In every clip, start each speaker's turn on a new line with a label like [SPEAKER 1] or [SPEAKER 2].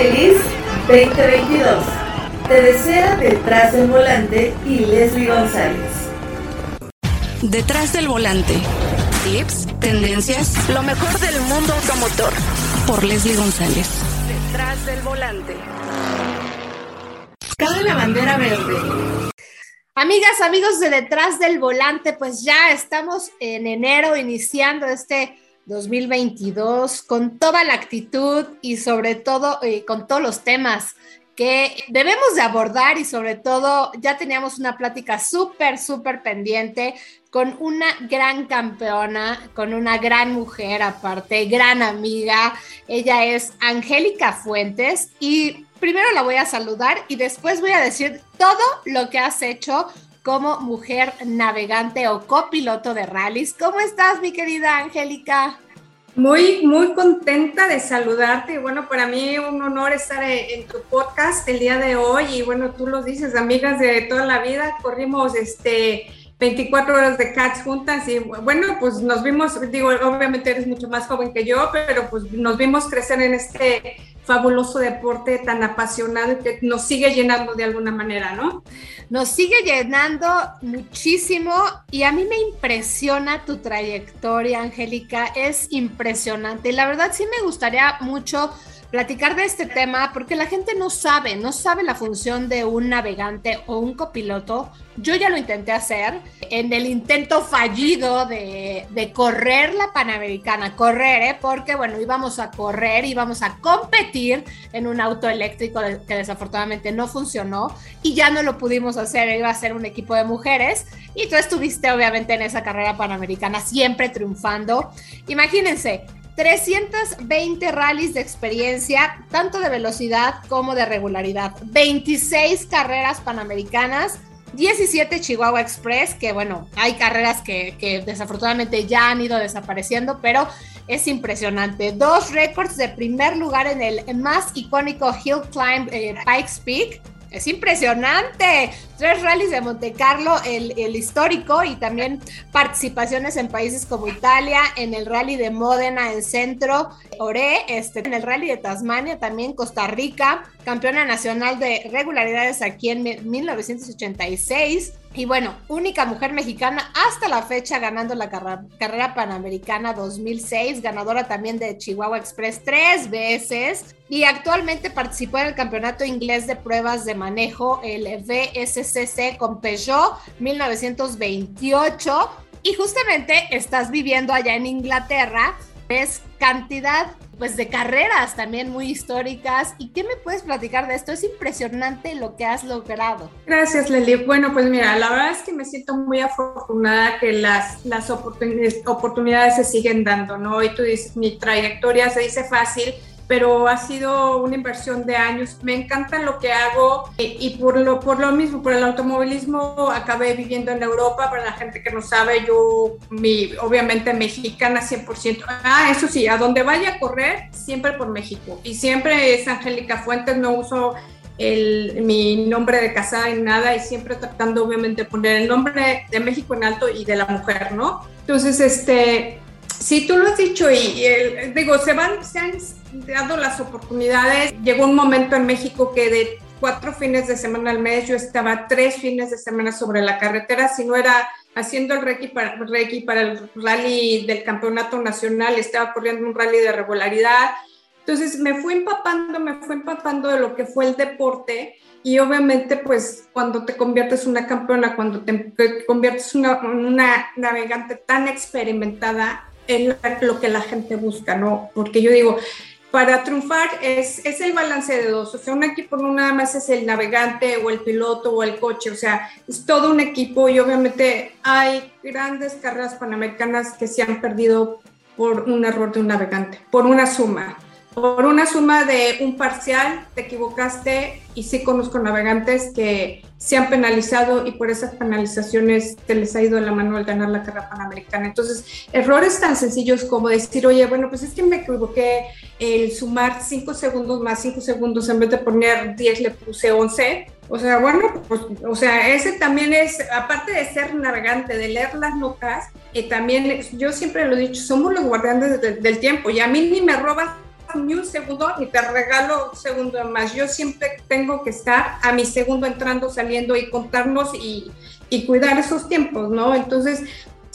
[SPEAKER 1] feliz 2022. Te desea detrás del volante y Leslie González.
[SPEAKER 2] Detrás del volante. Tips, tendencias, lo mejor del mundo automotor. Por Leslie González. Detrás del volante.
[SPEAKER 1] Cabe la bandera verde.
[SPEAKER 3] Amigas, amigos de Detrás del Volante, pues ya estamos en enero iniciando este 2022 con toda la actitud y sobre todo eh, con todos los temas que debemos de abordar y sobre todo ya teníamos una plática súper, súper pendiente con una gran campeona, con una gran mujer aparte, gran amiga. Ella es Angélica Fuentes y primero la voy a saludar y después voy a decir todo lo que has hecho como mujer navegante o copiloto de rallies. ¿Cómo estás, mi querida Angélica?
[SPEAKER 4] Muy, muy contenta de saludarte. Bueno, para mí un honor estar en tu podcast el día de hoy. Y bueno, tú lo dices, amigas de toda la vida, corrimos este 24 horas de Cats juntas y bueno, pues nos vimos, digo, obviamente eres mucho más joven que yo, pero pues nos vimos crecer en este fabuloso deporte tan apasionado que nos sigue llenando de alguna manera, ¿no?
[SPEAKER 3] Nos sigue llenando muchísimo y a mí me impresiona tu trayectoria, Angélica, es impresionante. La verdad sí me gustaría mucho platicar de este tema porque la gente no sabe, no sabe la función de un navegante o un copiloto. Yo ya lo intenté hacer en el intento fallido de, correr la Panamericana, correr, ¿eh? porque bueno, íbamos a correr, íbamos a competir en un auto eléctrico que desafortunadamente no funcionó y ya no lo pudimos hacer, iba a ser un equipo de mujeres y tú estuviste obviamente en esa carrera Panamericana siempre triunfando. Imagínense, 320 rallies de experiencia, tanto de velocidad como de regularidad, 26 carreras panamericanas, 17 Chihuahua Express, que bueno, hay carreras que, desafortunadamente ya han ido desapareciendo, pero es impresionante. Dos récords de primer lugar en el más icónico Hill Climb eh, Pikes Peak es impresionante. Tres rallies de Monte Carlo, el, histórico, y también participaciones en países como Italia, en el rally de Módena en Centro, Ore, este, en el rally de Tasmania, también Costa Rica, campeona nacional de regularidades aquí en 1986. Y bueno, única mujer mexicana hasta la fecha ganando la carrera panamericana 2006, ganadora también de Chihuahua Express tres veces y actualmente participó en el campeonato inglés de pruebas de manejo, el VSCC con Peugeot 1928. Y justamente estás viviendo allá en Inglaterra, ves cantidad pues de carreras también muy históricas. ¿Y qué me puedes platicar de esto? Es impresionante lo que has logrado.
[SPEAKER 4] Gracias, Leli. Bueno, pues mira, la verdad es que me siento muy afortunada que las, las oportunidades, oportunidades se siguen dando, ¿no? Y tú dices, mi trayectoria se dice fácil, pero ha sido una inversión de años. Me encanta lo que hago eh, y por lo, por lo mismo, por el automovilismo, acabé viviendo en Europa. Para la gente que no sabe, yo, mi, obviamente mexicana 100%. Ah, eso sí, a donde vaya a correr, siempre por México. Y siempre es Angélica Fuentes, no uso el, mi nombre de casada en nada y siempre tratando obviamente de poner el nombre de México en alto y de la mujer, ¿no? Entonces, este, sí, tú lo has dicho y, digo, se van, se han dado las oportunidades. Llegó un momento en México que de cuatro fines de semana al mes yo estaba tres fines de semana sobre la carretera, si no era haciendo el Reiki para, para el rally del campeonato nacional, estaba corriendo un rally de regularidad. Entonces me fui empapando, me fui empapando de lo que fue el deporte y obviamente pues cuando te conviertes una campeona, cuando te, conviertes en una, una navegante tan experimentada, es lo que la gente busca, ¿no? Porque yo digo, para triunfar es, es, el balance de dos. O sea, un equipo no nada más es el navegante o el piloto o el coche, o sea, es todo un equipo y obviamente hay grandes carreras panamericanas que se han perdido por un error de un navegante, por una suma. Por una suma de un parcial, te equivocaste y sí conozco navegantes que se han penalizado y por esas penalizaciones te les ha ido la mano al ganar la carrera panamericana. Entonces, errores tan sencillos como decir, oye, bueno, pues es que me equivoqué el sumar 5 segundos más 5 segundos, en vez de poner 10 le puse 11. O sea, bueno, pues, o sea, ese también es, aparte de ser navegante, de leer las notas, y también yo siempre lo he dicho, somos los guardianes del tiempo y a mí ni me robas ni un segundo ni te regalo un segundo más. Yo siempre tengo que estar a mi segundo entrando, saliendo y contarnos y, y cuidar esos tiempos, ¿no? Entonces,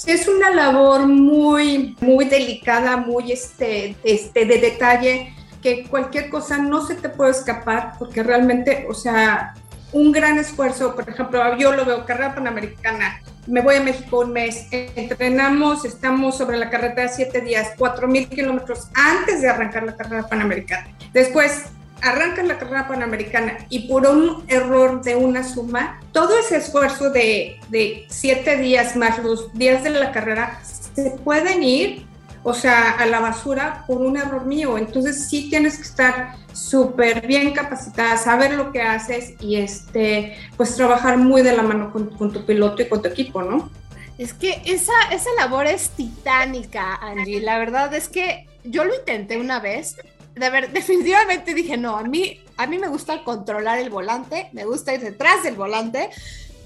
[SPEAKER 4] es una labor muy, muy delicada, muy este, este, de detalle, que cualquier cosa no se te puede escapar, porque realmente, o sea, un gran esfuerzo, por ejemplo, yo lo veo, carrera panamericana, me voy a México un mes, entrenamos, estamos sobre la carretera siete días, cuatro mil kilómetros antes de arrancar la carrera panamericana. Después, arrancas la carrera panamericana y por un error de una suma, todo ese esfuerzo de, de siete días más los días de la carrera se pueden ir, o sea, a la basura por un error mío. Entonces sí tienes que estar súper bien capacitada, saber lo que haces y este, pues trabajar muy de la mano con, con tu piloto y con tu equipo, ¿no?
[SPEAKER 3] Es que esa, esa labor es titánica, Angie. La verdad es que yo lo intenté una vez de ver, definitivamente dije, no, a mí, a mí me gusta controlar el volante, me gusta ir detrás del volante.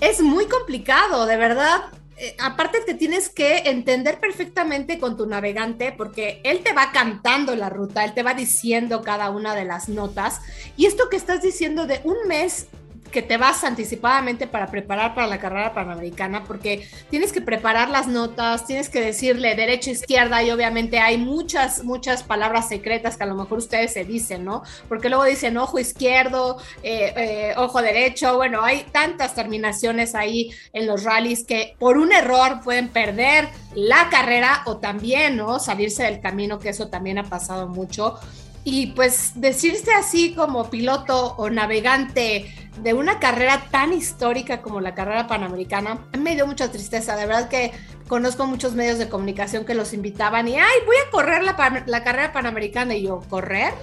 [SPEAKER 3] Es muy complicado, de verdad. Eh, aparte te tienes que entender perfectamente con tu navegante porque él te va cantando la ruta, él te va diciendo cada una de las notas. Y esto que estás diciendo de un mes que te vas anticipadamente para preparar para la carrera panamericana, porque tienes que preparar las notas, tienes que decirle derecha, izquierda, y obviamente hay muchas, muchas palabras secretas que a lo mejor ustedes se dicen, ¿no? Porque luego dicen ojo izquierdo, eh, eh, ojo derecho, bueno, hay tantas terminaciones ahí en los rallies que por un error pueden perder la carrera o también, ¿no? Salirse del camino, que eso también ha pasado mucho. Y pues decirse así como piloto o navegante de una carrera tan histórica como la carrera panamericana, me dio mucha tristeza. De verdad que conozco muchos medios de comunicación que los invitaban y, ay, voy a correr la, la carrera panamericana. Y yo, ¿correr?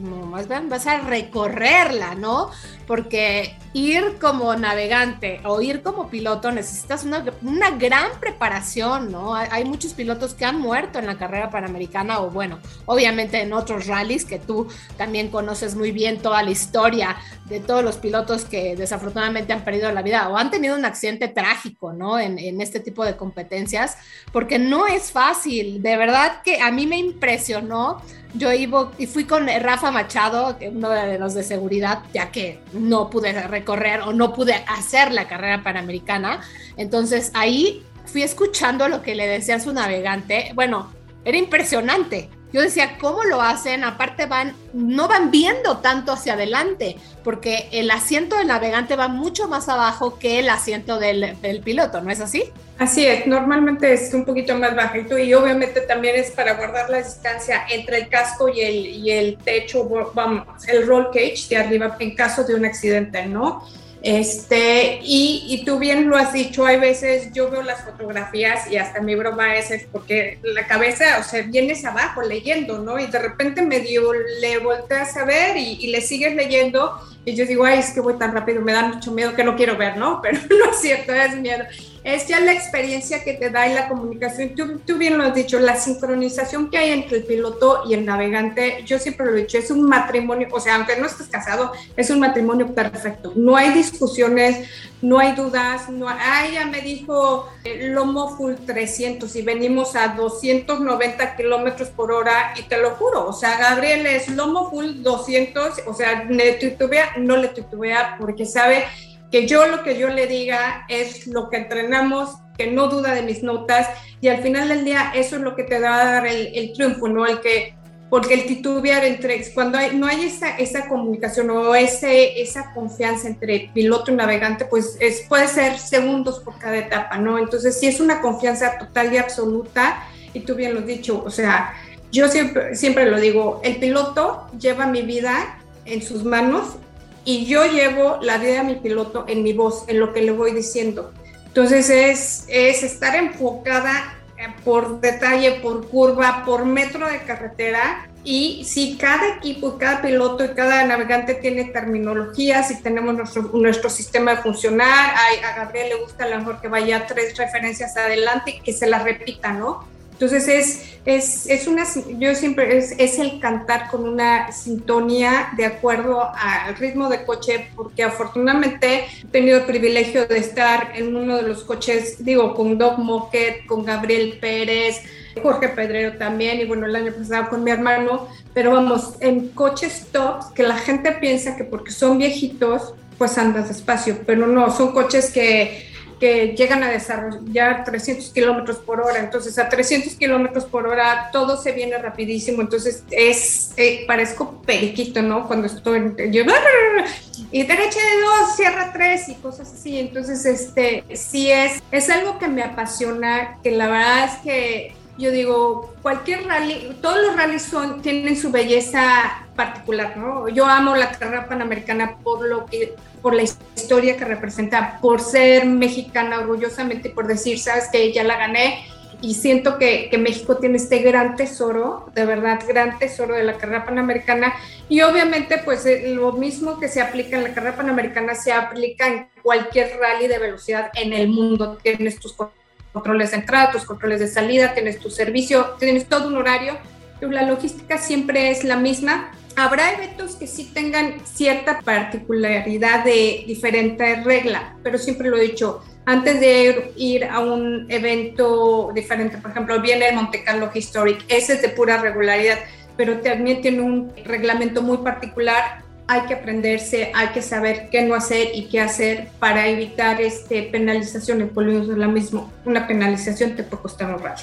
[SPEAKER 3] No, más bien vas a recorrerla, ¿no? Porque ir como navegante o ir como piloto necesitas una, una gran preparación, ¿no? Hay, hay, muchos pilotos que han muerto en la carrera panamericana o bueno, obviamente en otros rallies que tú también conoces muy bien toda la historia de todos los pilotos que desafortunadamente han perdido la vida o han tenido un accidente trágico, ¿no? En, este tipo de competencias, porque no es fácil, de verdad que a mí me impresionó yo iba y fui con Rafa Machado, uno de los de seguridad, ya que no pude recorrer o no pude hacer la carrera panamericana. Entonces ahí fui escuchando lo que le decía su navegante. Bueno, era impresionante. Yo decía, ¿cómo lo hacen? Aparte van, no van viendo tanto hacia adelante, porque el asiento del navegante va mucho más abajo que el asiento del, piloto, ¿no es así?
[SPEAKER 4] Así es, normalmente es un poquito más bajito y obviamente también es para guardar la distancia entre el casco y el, y el techo, vamos, el roll cage de arriba en caso de un accidente, ¿no? Este, y, y, tú bien lo has dicho, hay veces yo veo las fotografías y hasta mi broma es, es porque la cabeza, o sea, vienes abajo leyendo, ¿no? Y de repente medio le volteas a ver y, y, le sigues leyendo y yo digo, ay, es que voy tan rápido, me da mucho miedo que no quiero ver, ¿no? Pero no es cierto, es miedo es ya la experiencia que te da y la comunicación. Tú, bien lo has dicho, la sincronización que hay entre el piloto y el navegante, yo siempre lo he dicho, es un matrimonio, o sea, aunque no estés casado, es un matrimonio perfecto. No hay discusiones, no hay dudas, no hay, ah, ella me dijo eh, lomo full 300 y venimos a 290 kilómetros por hora y te lo juro, o sea, Gabriel es lomo full 200, o sea, le titubea, no le titubea porque sabe que yo lo que yo le diga es lo que entrenamos, que no duda de mis notas y al final del día eso es lo que te va a dar el, el triunfo, ¿no? El que, porque el titubear entre, cuando hay, no hay esa, esa comunicación o ese, esa confianza entre piloto y navegante, pues es, puede ser segundos por cada etapa, ¿no? Entonces, si es una confianza total y absoluta, y tú bien lo has dicho, o sea, yo siempre, siempre lo digo, el piloto lleva mi vida en sus manos y yo llevo la vida de mi piloto en mi voz, en lo que le voy diciendo. Entonces es, es estar enfocada eh, por detalle, por curva, por metro de carretera. Y si cada equipo, cada piloto y cada navegante tiene terminologías y tenemos nuestro, nuestro sistema de funcionar, a, a Gabriel le gusta a lo mejor que vaya tres referencias adelante y que se las repita, ¿no? Entonces es, es, es, una, yo siempre, es, es, el cantar con una sintonía de acuerdo al ritmo de coche, porque afortunadamente he tenido el privilegio de estar en uno de los coches, digo, con Doc Moquet, con Gabriel Pérez, Jorge Pedrero también, y bueno, el año pasado con mi hermano, pero vamos, en coches tops que la gente piensa que porque son viejitos, pues andas despacio, pero no, son coches que que llegan a desarrollar 300 kilómetros por hora. Entonces, a 300 kilómetros por hora todo se viene rapidísimo. Entonces, es, eh, parezco periquito, ¿no? Cuando estoy, yo, y derecha de dos, cierra tres y cosas así. Entonces, este, sí es, es algo que me apasiona, que la verdad es que yo digo, cualquier rally, todos los rallies son, tienen su belleza particular, ¿no? Yo amo la carrera panamericana por lo que, por la historia que representa, por ser mexicana orgullosamente, por decir, sabes que ya la gané, y siento que, que, México tiene este gran tesoro, de verdad, gran tesoro de la carrera panamericana. Y obviamente, pues eh, lo mismo que se aplica en la carrera panamericana se aplica en cualquier rally de velocidad en el mundo. Tienes tus controles de entrada, tus controles de salida, tienes tu servicio, tienes todo un horario, pero la logística siempre es la misma. Habrá eventos que sí tengan cierta particularidad de diferente regla, pero siempre lo he dicho, antes de ir a un evento diferente, por ejemplo, viene el Monte Carlo Historic, ese es de pura regularidad, pero también tiene un reglamento muy particular hay que aprenderse, hay que saber qué no hacer y qué hacer para evitar este, penalizaciones. Volvemos la mismo, una penalización te puede costar rato.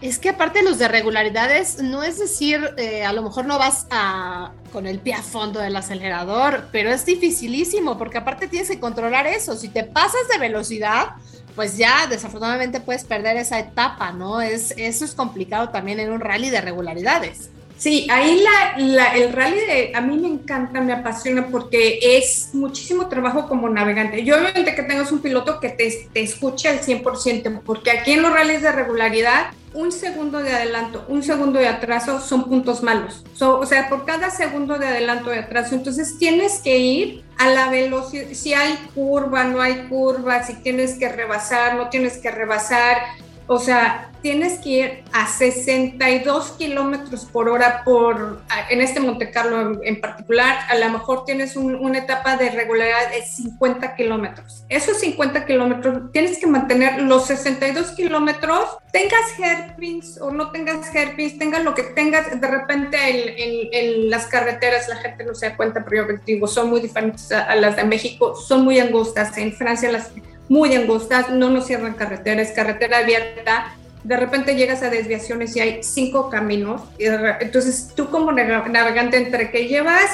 [SPEAKER 3] Es que aparte los de regularidades, no es decir, eh, a lo mejor no vas a, con el pie a fondo del acelerador, pero es dificilísimo porque aparte tienes que controlar eso. Si te pasas de velocidad, pues ya desafortunadamente puedes perder esa etapa, ¿no? Es, eso es complicado también en un rally de regularidades.
[SPEAKER 4] Sí, ahí el rally de, a mí me encanta, me apasiona porque es muchísimo trabajo como navegante. Yo obviamente que tengas un piloto que te, te escuche al 100%, porque aquí en los rallies de regularidad, un segundo de adelanto, un segundo de atraso son puntos malos. o sea, por cada segundo de adelanto de atraso, entonces tienes que ir a la velocidad, si hay curva, no hay curva, si tienes que rebasar, no tienes que rebasar. O sea, tienes que ir a 62 kilómetros por hora por, en este Monte Carlo en, particular, a lo mejor tienes una etapa de regularidad de 50 kilómetros. Esos 50 kilómetros tienes que mantener los 62 kilómetros, tengas hairpins o no tengas hairpins, tengas lo que tengas, de repente en, las carreteras la gente no se da cuenta, pero yo digo, son muy diferentes a las de México, son muy angostas, en Francia las muy angostas, no nos cierran carreteras, carretera abierta, de repente llegas a desviaciones y hay cinco caminos, entonces tú como navegante entre que llevas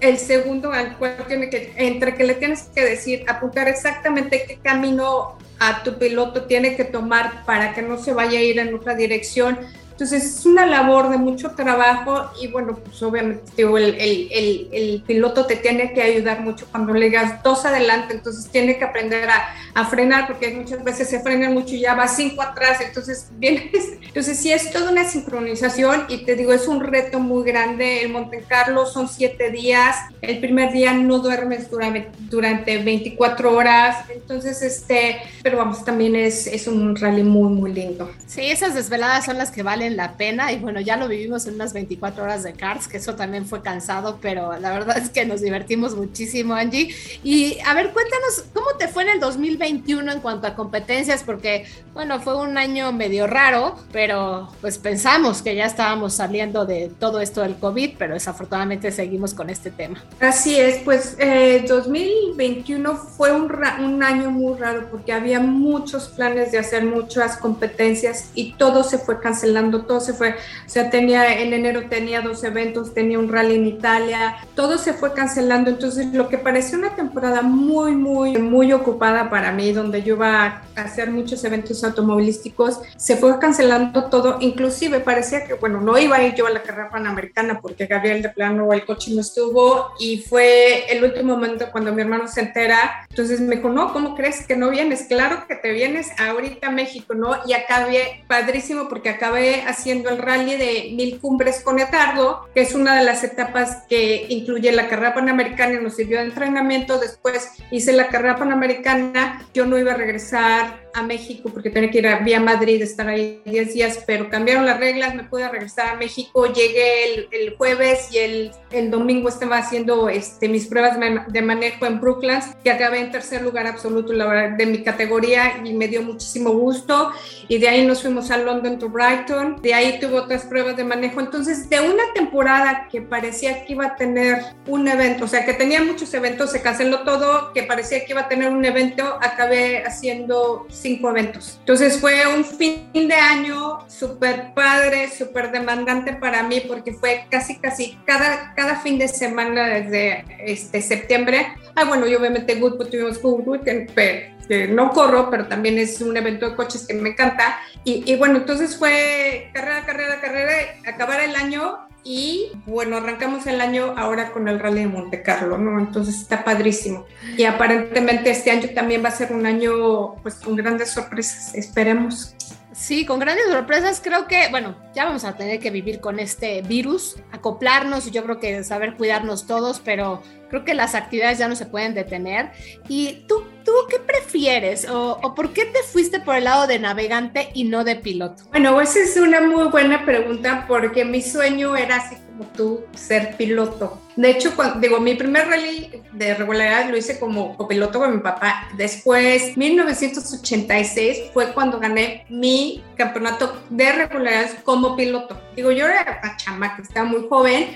[SPEAKER 4] el segundo al cual tiene que, entre que le tienes que decir, apuntar exactamente qué camino a tu piloto tiene que tomar para que no se vaya a ir en otra dirección, entonces es una labor de mucho trabajo y bueno, pues obviamente digo, el, el, el, piloto te tiene que ayudar mucho cuando le das dos adelante, entonces tiene que aprender a, a, frenar porque muchas veces se frenan mucho y ya va cinco atrás, entonces vienes, entonces sí es toda una sincronización y te digo, es un reto muy grande. El Monte Carlo son siete días, el primer día no duermes durante, durante 24 horas, entonces este, pero vamos, también es, es un rally muy, muy lindo.
[SPEAKER 3] Sí, esas desveladas son las que valen la pena y bueno, ya lo vivimos en unas 24 horas de cards, que eso también fue cansado, pero la verdad es que nos divertimos muchísimo, Angie. Y a ver, cuéntanos, ¿cómo te fue en el 2021 en cuanto a competencias? Porque bueno, fue un año medio raro, pero pues pensamos que ya estábamos saliendo de todo esto del COVID, pero desafortunadamente seguimos con este tema.
[SPEAKER 4] Así es, pues eh, 2021 fue un, un año muy raro porque había muchos planes de hacer muchas competencias y todo se fue cancelando todo se fue, o sea, tenía en enero tenía dos eventos, tenía un rally en Italia, todo se fue cancelando, entonces lo que parecía una temporada muy, muy, muy ocupada para mí, donde yo iba a hacer muchos eventos automovilísticos, se fue cancelando todo, inclusive parecía que, bueno, no iba a ir yo a la carrera panamericana porque Gabriel de plano el coche no estuvo y fue el último momento cuando mi hermano se entera, entonces me dijo, no, ¿cómo crees que no vienes? Claro que te vienes ahorita a México, ¿no? Y acabé padrísimo porque acabé haciendo el rally de Mil Cumbres con Etardo, que es una de las etapas que incluye la carrera panamericana y nos sirvió de entrenamiento. Después hice la carrera panamericana, yo no iba a regresar a México porque tenía que ir a, vía Madrid, estar ahí 10 días, pero cambiaron las reglas, me pude regresar a México, llegué el, el jueves y el, el, domingo estaba haciendo este, mis pruebas de manejo en Brooklands, que acabé en tercer lugar absoluto de mi categoría y me dio muchísimo gusto. Y de ahí nos fuimos a London to Brighton, de ahí tuve otras pruebas de manejo. Entonces, de una temporada que parecía que iba a tener un evento, o sea, que tenía muchos eventos, se canceló todo, que parecía que iba a tener un evento, acabé haciendo cinco eventos. Entonces fue un fin de año súper padre, súper demandante para mí porque fue casi, casi cada, cada fin de semana desde este, septiembre. Ah, bueno, y obviamente Goodwood tuvimos Goodwood, que, que no corro, pero también es un evento de coches que me encanta. Y, y bueno, entonces fue carrera, carrera, carrera, acabar el año y bueno, arrancamos el año ahora con el Rally de Monte Carlo, ¿no? Entonces está padrísimo. Y aparentemente este año también va a ser un año pues con grandes sorpresas, esperemos.
[SPEAKER 3] Sí, con grandes sorpresas. Creo que, bueno, ya vamos a tener que vivir con este virus, acoplarnos y yo creo que saber cuidarnos todos, pero creo que las actividades ya no se pueden detener. ¿Y tú, tú qué prefieres o, o por qué te fuiste por el lado de navegante y no de piloto?
[SPEAKER 4] Bueno, esa es una muy buena pregunta porque mi sueño era así como tú, ser piloto. De hecho, cuando, digo, mi primer rally de regularidad lo hice como copiloto con mi papá. Después, 1986 fue cuando gané mi campeonato de regularidad como piloto. Digo, yo era una chama que estaba muy joven.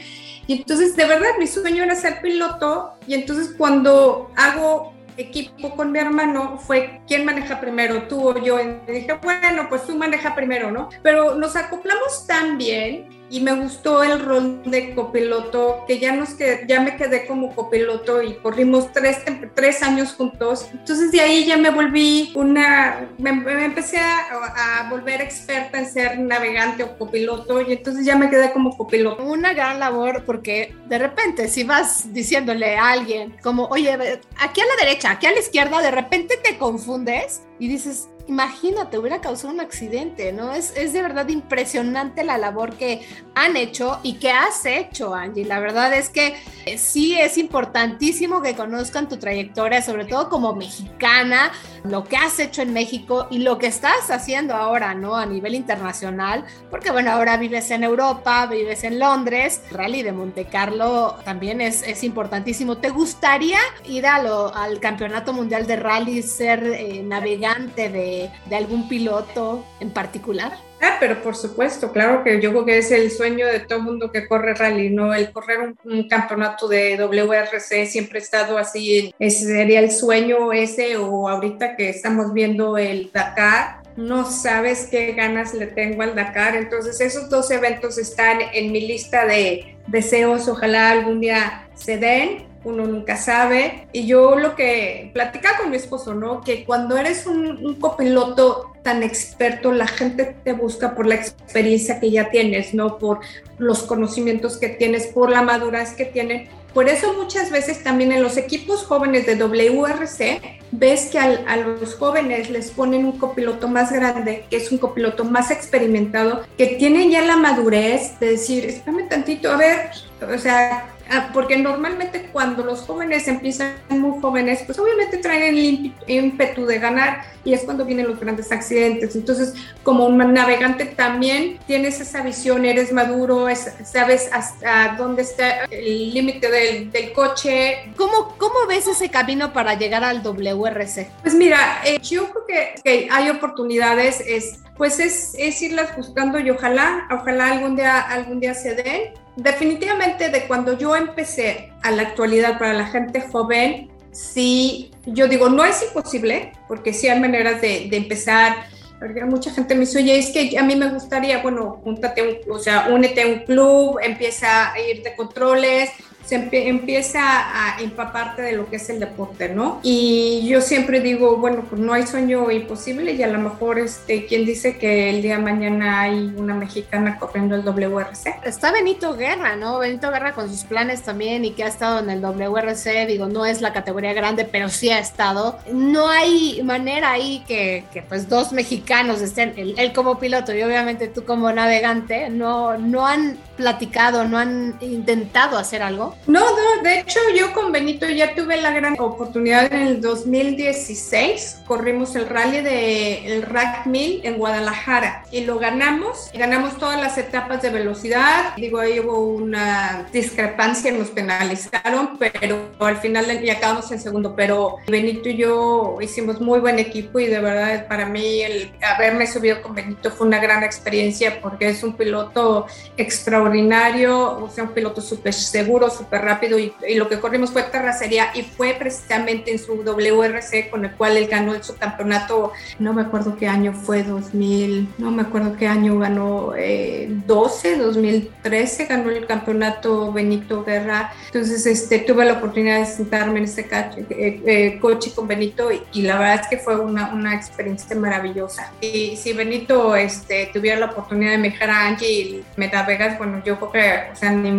[SPEAKER 4] Y entonces, de verdad, mi sueño era ser piloto. Y entonces, cuando hago equipo con mi hermano fue quién maneja primero, tú o yo. Y dije, bueno, pues tú maneja primero, ¿no? Pero nos acoplamos tan bien y me gustó el rol de copiloto, que ya, nos que ya me quedé como copiloto y corrimos tres, tres años juntos. Entonces de ahí ya me volví una, me, empecé a, a, volver experta en ser navegante o copiloto y entonces ya me quedé como copiloto.
[SPEAKER 3] Una gran labor porque de repente si vas diciéndole a alguien como, oye, aquí a la derecha, aquí a la izquierda, de repente te confundes y dices, imagínate, hubiera causado un accidente, ¿no? Es, es, de verdad impresionante la labor que han hecho y que has hecho, Angie. La verdad es que eh, sí es importantísimo que conozcan tu trayectoria, sobre todo como mexicana, lo que has hecho en México y lo que estás haciendo ahora, ¿no? A nivel internacional, porque bueno, ahora vives en Europa, vives en Londres, Rally de Monte Carlo también es, es importantísimo. ¿Te gustaría ir a al Campeonato Mundial de Rally, ser eh, navegante de de, algún piloto en particular?
[SPEAKER 4] Ah, pero por supuesto, claro que yo creo que es el sueño de todo mundo que corre rally, ¿no? El correr un, campeonato de WRC siempre ha estado así, ese sería el sueño ese o ahorita que estamos viendo el Dakar, no sabes qué ganas le tengo al Dakar, entonces esos dos eventos están en mi lista de deseos, ojalá algún día se den uno nunca sabe. Y yo lo que platicaba con mi esposo, ¿no? Que cuando eres un, copiloto tan experto, la gente te busca por la experiencia que ya tienes, ¿no? Por los conocimientos que tienes, por la madurez que tienen. Por eso muchas veces también en los equipos jóvenes de WRC ves que a los jóvenes les ponen un copiloto más grande, que es un copiloto más experimentado, que tiene ya la madurez de decir, espérame tantito, a ver, o sea, porque normalmente cuando los jóvenes empiezan muy jóvenes, pues obviamente traen el ímpetu de ganar y es cuando vienen los grandes accidentes. Entonces, como un navegante también tienes esa visión, eres maduro, sabes hasta dónde está el límite del, del, coche.
[SPEAKER 3] ¿Cómo, ¿Cómo ves ese camino para llegar al WRC?
[SPEAKER 4] Pues mira, eh, yo creo que, que, hay oportunidades, es, pues es, es irlas buscando y ojalá, ojalá algún día, algún día se den definitivamente de cuando yo empecé a la actualidad para la gente joven, sí, yo digo, no es imposible, porque sí hay maneras de, empezar. Porque mucha gente me dice, oye, es que a mí me gustaría, bueno, júntate, o sea, únete a un club, empieza a ir de controles, se empieza a empaparte de lo que es el deporte, ¿no? Y yo siempre digo, bueno, pues no hay sueño imposible y a lo mejor, este, ¿quién dice que el día de mañana hay una mexicana corriendo el WRC?
[SPEAKER 3] Está Benito Guerra, ¿no? Benito Guerra con sus planes también y que ha estado en el WRC, digo, no es la categoría grande, pero sí ha estado. No hay manera ahí que, que pues dos mexicanos estén, él, él, como piloto y obviamente tú como navegante, no, no han platicado, no han intentado hacer algo
[SPEAKER 4] No, no, de hecho yo con Benito ya tuve la gran oportunidad en el 2016. Corrimos el rally de el Rack 1000 en Guadalajara y lo ganamos. Ganamos todas las etapas de velocidad. Digo, ahí hubo una discrepancia, nos penalizaron, pero al final ya acabamos en segundo. Pero Benito y yo hicimos muy buen equipo y de verdad para mí el haberme subido con Benito fue una gran experiencia porque es un piloto extraordinario, o sea, un piloto súper seguro, súper rápido y, lo que corrimos fue terracería y fue precisamente en su WRC con el cual él ganó el subcampeonato, no me acuerdo qué año fue, 2000, no me acuerdo qué año ganó, eh, 12, 2013 ganó el campeonato Benito Guerra, entonces este, tuve la oportunidad de sentarme en ese eh, eh, coche con Benito y, la verdad es que fue una, una experiencia maravillosa. Y si Benito este, tuviera la oportunidad de mejorar a Angie y Meta Vegas, bueno, yo creo que, o sea, ni,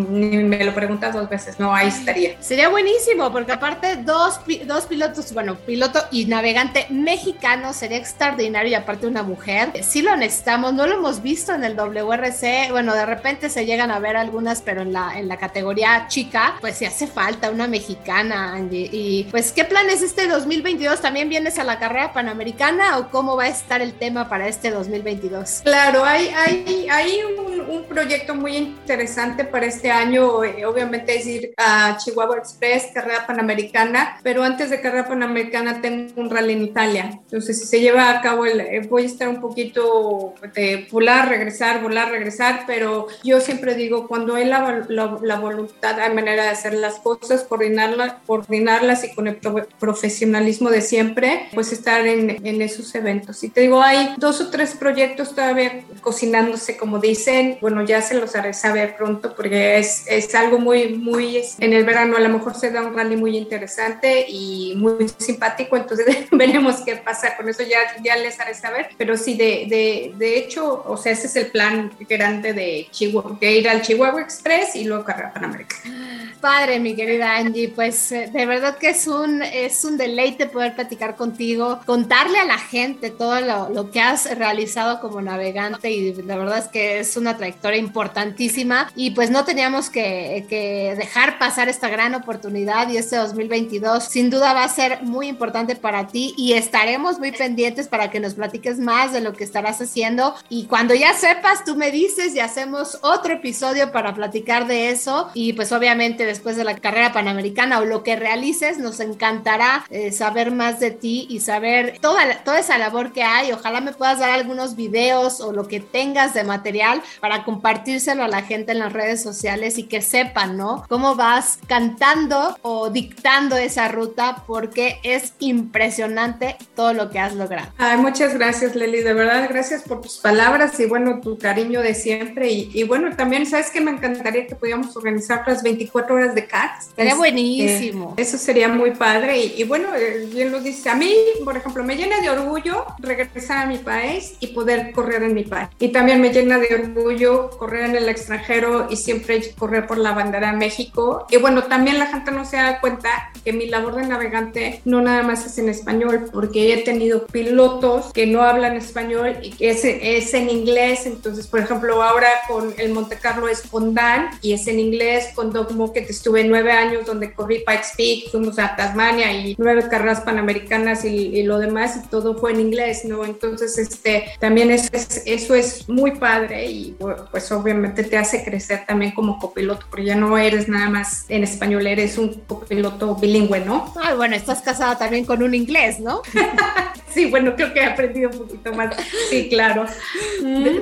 [SPEAKER 4] me lo preguntas dos veces, no, ahí estaría.
[SPEAKER 3] Sería buenísimo, porque aparte dos, dos pilotos, bueno, piloto y navegante mexicano sería extraordinario y aparte una mujer. Sí lo necesitamos, no lo hemos visto en el WRC, bueno, de repente se llegan a ver algunas, pero en la, en la categoría chica, pues sí hace falta una mexicana, Angie. Y pues, ¿qué plan es este 2022? ¿También vienes a la carrera panamericana o cómo va a estar el tema para este 2022?
[SPEAKER 4] Claro, hay, hay, hay un, un proyecto muy interesante para este año, eh, obviamente es ir a Chihuahua Express, carrera panamericana, pero antes de carrera panamericana tengo un rally en Italia. Entonces, si se lleva a cabo, el, eh, voy a estar un poquito de volar, regresar, volar, regresar, pero yo siempre digo, cuando hay la, la, voluntad, hay manera de hacer las cosas, coordinarla, coordinarlas y con el profesionalismo de siempre, pues estar en, en esos eventos. Y te digo, hay dos o tres proyectos todavía cocinándose, como dicen. Bueno, ya se los haré saber pronto porque es, es algo muy, muy, en el verano a lo mejor se da un rally muy interesante y muy simpático, entonces veremos qué pasa con eso, ya, ya les haré saber. Pero sí, de, de, de hecho, o sea, ese es el plan grande de Chihuahua, de ir al Chihuahua Express y luego carrera Panamericana
[SPEAKER 3] padre, mi querida Angie. Pues eh, de verdad que es un, es un deleite poder platicar contigo, contarle a la gente todo lo, lo, que has realizado como navegante y la verdad es que es una trayectoria importantísima y pues no teníamos que, que dejar pasar esta gran oportunidad y este 2022 sin duda va a ser muy importante para ti y estaremos muy pendientes para que nos platiques más de lo que estarás haciendo. Y cuando ya sepas tú me dices y hacemos otro episodio para platicar de eso. Y pues obviamente después de la carrera panamericana o lo que realices, nos encantará eh, saber más de ti y saber toda, toda esa labor que hay. Ojalá me puedas dar algunos videos o lo que tengas de material para compartírselo a la gente en las redes sociales y que sepan, ¿no? Cómo vas cantando o dictando esa ruta porque es impresionante todo lo que has logrado.
[SPEAKER 4] Ay, muchas gracias, Leli. De verdad, gracias por tus palabras y bueno, tu cariño de siempre. Y, y bueno, también sabes que me encantaría que pudiéramos organizar las 24 horas de CATS.
[SPEAKER 3] Sería buenísimo.
[SPEAKER 4] eso sería muy padre. Y, bueno, eh, bien lo dice. A mí, por ejemplo, me llena de orgullo regresar a mi país y poder correr en mi país. Y también me llena de orgullo correr en el extranjero y siempre correr por la bandera de México. Y bueno, también la gente no se da cuenta que mi labor de navegante no nada más es en español, porque he tenido pilotos que no hablan español y que es, es en inglés. Entonces, por ejemplo, ahora con el Monte Carlo es con Dan y es en inglés, con Doug que estuve nueve años donde corrí Pikes Peak, fuimos a Tasmania y nueve carreras panamericanas y, lo demás y todo fue en inglés, ¿no? Entonces, este, también eso es, eso es muy padre y pues obviamente te hace crecer también como copiloto, porque ya no eres nada más en español, eres un copiloto bilingüe, ¿no?
[SPEAKER 3] Ay, bueno, estás casada también con un inglés, ¿no?
[SPEAKER 4] sí, bueno, creo que he aprendido un poquito más. Sí, claro.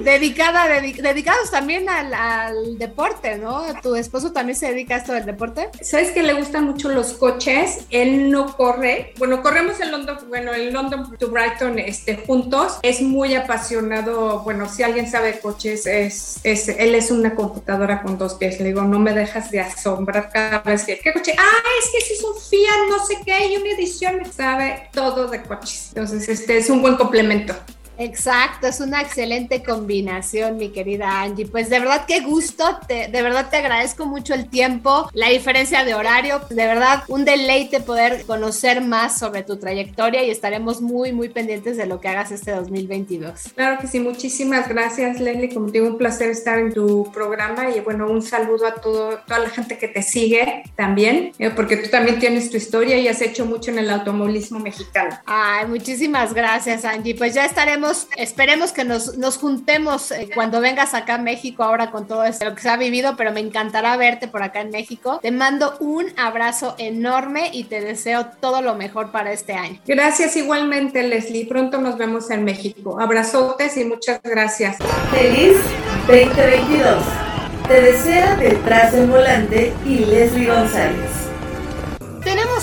[SPEAKER 3] dedicada, dedicados también al, al deporte, ¿no? Tu esposo también se dedica a esto del deporte?
[SPEAKER 4] Sabes que le gustan mucho los coches. Él no corre. Bueno, corremos el London, bueno, el London to Brighton este, juntos. Es muy apasionado. Bueno, si alguien sabe coches, es, él es una computadora con dos pies. Le digo, no me dejas de asombrar cada vez que, ¿qué coche? Ah, es que si es un Fiat, no sé qué, y una edición, sabe todo de coches. Entonces, este es un buen complemento.
[SPEAKER 3] Exacto, es una excelente combinación, mi querida Angie. Pues de verdad qué gusto, de verdad te agradezco mucho el tiempo, la diferencia de horario, de verdad un deleite poder conocer más sobre tu trayectoria y estaremos muy, muy pendientes de lo que hagas este 2022.
[SPEAKER 4] Claro que sí, muchísimas gracias Leslie, como digo, un placer estar en tu programa y bueno, un saludo a todo, toda la gente que te sigue también, eh, porque tú también tienes tu historia y has hecho mucho en el automovilismo mexicano.
[SPEAKER 3] Ay, muchísimas gracias Angie, pues ya estaremos esperemos que nos, nos juntemos eh, cuando vengas acá a México ahora con todo esto, lo que se ha vivido, pero me encantará verte por acá en México. Te mando un abrazo enorme y te deseo todo lo mejor para este año.
[SPEAKER 4] Gracias igualmente, Leslie. Pronto nos vemos en México. Abrazotes y muchas gracias.
[SPEAKER 1] Feliz 2022. Te desea detrás del volante y Leslie González.